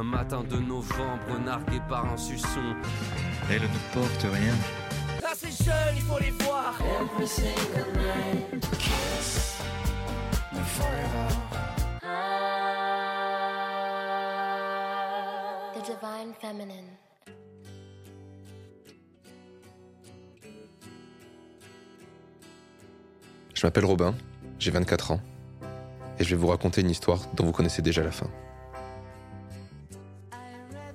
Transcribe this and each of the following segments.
Un matin de novembre, nargué par un suçon. Elle ne porte rien. Ah, c'est jeune, il faut les voir. Every single night. Kiss me forever. The Divine Feminine. Je m'appelle Robin, j'ai 24 ans, et je vais vous raconter une histoire dont vous connaissez déjà la fin.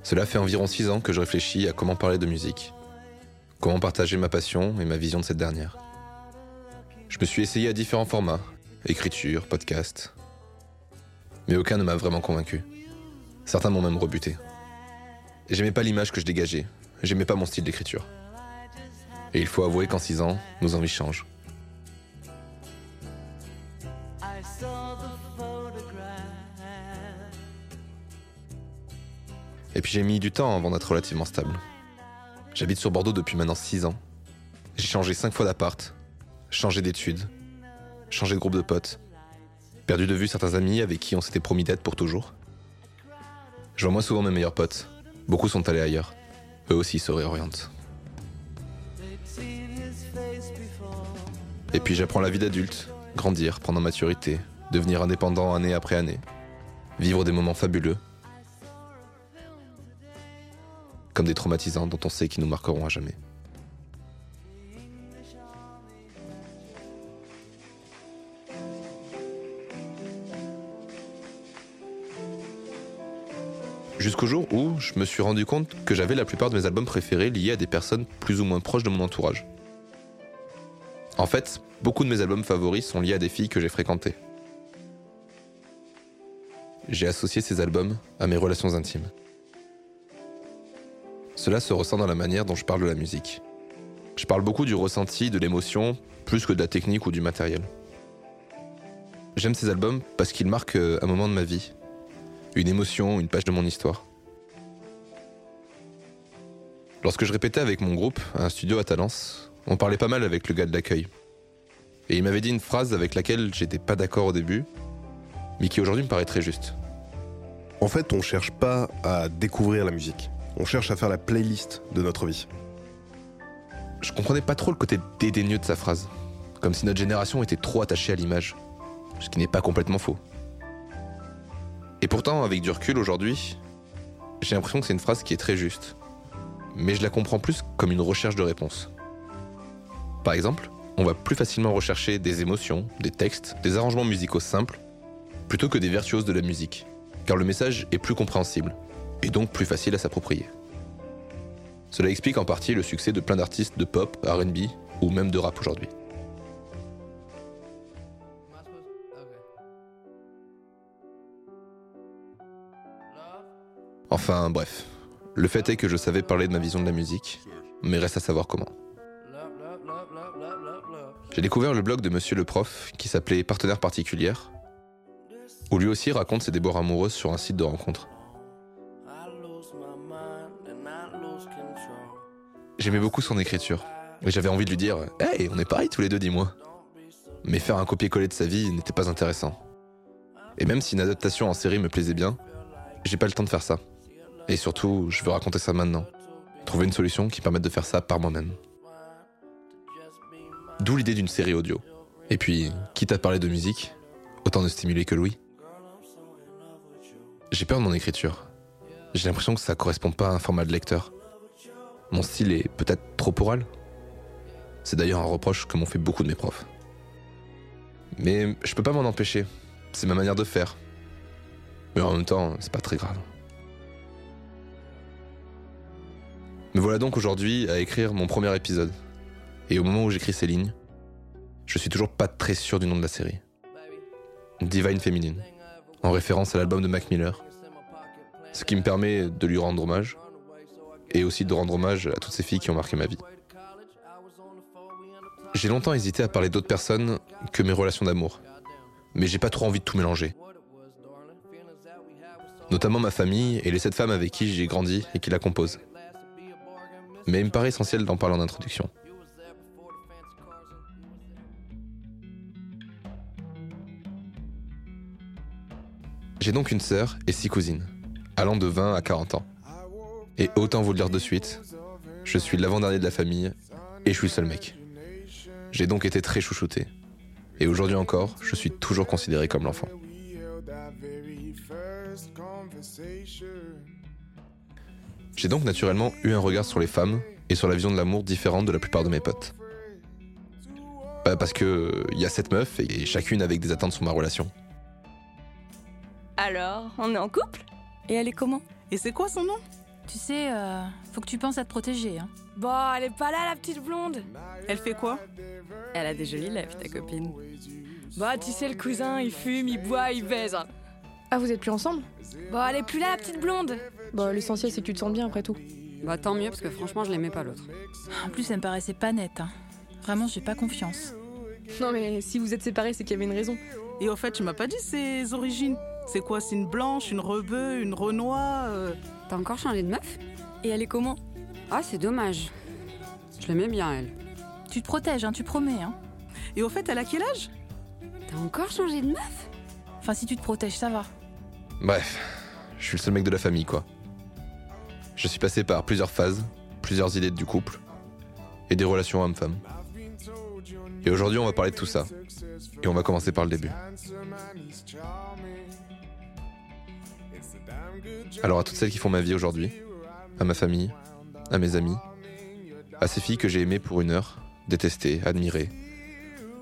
Cela fait environ 6 ans que je réfléchis à comment parler de musique, comment partager ma passion et ma vision de cette dernière. Je me suis essayé à différents formats, écriture, podcast, mais aucun ne m'a vraiment convaincu. Certains m'ont même rebuté. J'aimais pas l'image que je dégageais, j'aimais pas mon style d'écriture. Et il faut avouer qu'en 6 ans, nos envies changent. Et puis j'ai mis du temps avant d'être relativement stable. J'habite sur Bordeaux depuis maintenant 6 ans. J'ai changé 5 fois d'appart, changé d'études, changé de groupe de potes, perdu de vue certains amis avec qui on s'était promis d'être pour toujours. Je vois moins souvent mes meilleurs potes. Beaucoup sont allés ailleurs. Eux aussi se réorientent. Et puis j'apprends la vie d'adulte, grandir, prendre en maturité, devenir indépendant année après année, vivre des moments fabuleux, comme des traumatisants dont on sait qu'ils nous marqueront à jamais. Jusqu'au jour où je me suis rendu compte que j'avais la plupart de mes albums préférés liés à des personnes plus ou moins proches de mon entourage. En fait, beaucoup de mes albums favoris sont liés à des filles que j'ai fréquentées. J'ai associé ces albums à mes relations intimes. Cela se ressent dans la manière dont je parle de la musique. Je parle beaucoup du ressenti, de l'émotion, plus que de la technique ou du matériel. J'aime ces albums parce qu'ils marquent euh, un moment de ma vie, une émotion, une page de mon histoire. Lorsque je répétais avec mon groupe à un studio à Talence, on parlait pas mal avec le gars de l'accueil. Et il m'avait dit une phrase avec laquelle j'étais pas d'accord au début, mais qui aujourd'hui me paraît très juste. En fait, on cherche pas à découvrir la musique. On cherche à faire la playlist de notre vie. Je comprenais pas trop le côté dédaigneux de sa phrase, comme si notre génération était trop attachée à l'image, ce qui n'est pas complètement faux. Et pourtant, avec du recul aujourd'hui, j'ai l'impression que c'est une phrase qui est très juste. Mais je la comprends plus comme une recherche de réponse. Par exemple, on va plus facilement rechercher des émotions, des textes, des arrangements musicaux simples, plutôt que des virtuoses de la musique, car le message est plus compréhensible, et donc plus facile à s'approprier. Cela explique en partie le succès de plein d'artistes de pop, RB ou même de rap aujourd'hui. Enfin bref, le fait est que je savais parler de ma vision de la musique, mais reste à savoir comment. J'ai découvert le blog de Monsieur le Prof qui s'appelait Partenaire particulière, où lui aussi raconte ses débords amoureuses sur un site de rencontre. J'aimais beaucoup son écriture, et j'avais envie de lui dire Hey, on est pareil tous les deux, dis-moi. Mais faire un copier-coller de sa vie n'était pas intéressant. Et même si une adaptation en série me plaisait bien, j'ai pas le temps de faire ça. Et surtout, je veux raconter ça maintenant. Trouver une solution qui permette de faire ça par moi-même. D'où l'idée d'une série audio. Et puis, quitte à parler de musique, autant de stimuler que Louis. J'ai peur de mon écriture. J'ai l'impression que ça correspond pas à un format de lecteur. Mon style est peut-être trop oral. C'est d'ailleurs un reproche que m'ont fait beaucoup de mes profs. Mais je peux pas m'en empêcher. C'est ma manière de faire. Mais en même temps, c'est pas très grave. Me voilà donc aujourd'hui à écrire mon premier épisode. Et au moment où j'écris ces lignes, je suis toujours pas très sûr du nom de la série. Divine Feminine, en référence à l'album de Mac Miller. Ce qui me permet de lui rendre hommage, et aussi de rendre hommage à toutes ces filles qui ont marqué ma vie. J'ai longtemps hésité à parler d'autres personnes que mes relations d'amour, mais j'ai pas trop envie de tout mélanger. Notamment ma famille et les sept femmes avec qui j'ai grandi et qui la composent. Mais il me paraît essentiel d'en parler en introduction. J'ai donc une sœur et six cousines. allant de 20 à 40 ans. Et autant vous le dire de suite, je suis l'avant-dernier de la famille et je suis le seul mec. J'ai donc été très chouchouté. Et aujourd'hui encore, je suis toujours considéré comme l'enfant. J'ai donc naturellement eu un regard sur les femmes et sur la vision de l'amour différente de la plupart de mes potes. Bah, parce que il y a sept meufs et chacune avec des attentes sur ma relation. Alors, on est en couple? Et elle est comment? Et c'est quoi son nom? Tu sais, euh, faut que tu penses à te protéger. Hein. Bon, elle est pas là, la petite blonde. Elle fait quoi? Elle a des jolies lèvres, ta copine. Bah, tu sais, le cousin, il fume, il boit, il baise. Ah, vous êtes plus ensemble? Bon, elle est plus là, la petite blonde. Bah, l'essentiel, c'est que tu te sens bien après tout. Bah tant mieux, parce que franchement, je l'aimais pas l'autre. En plus, elle me paraissait pas nette. hein. Vraiment, j'ai pas confiance. Non, mais si vous êtes séparés, c'est qu'il y avait une raison. Et au fait, tu m'as pas dit ses origines? C'est quoi C'est une blanche, une rebeu, une renois euh T'as encore changé de meuf? Et elle est comment? Ah, c'est dommage. Je l'aimais bien, elle. Tu te protèges, hein, tu promets. Hein. Et au fait, elle a quel âge? T'as encore changé de meuf? Enfin, si tu te protèges, ça va. Bref, je suis le seul mec de la famille, quoi. Je suis passé par plusieurs phases, plusieurs idées du couple, et des relations homme-femme. Et aujourd'hui, on va parler de tout ça. Et on va commencer par le début. Alors à toutes celles qui font ma vie aujourd'hui, à ma famille, à mes amis, à ces filles que j'ai aimées pour une heure, détestées, admirées,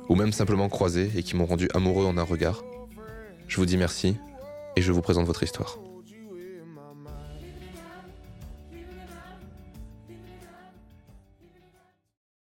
ou même simplement croisées et qui m'ont rendu amoureux en un regard, je vous dis merci et je vous présente votre histoire.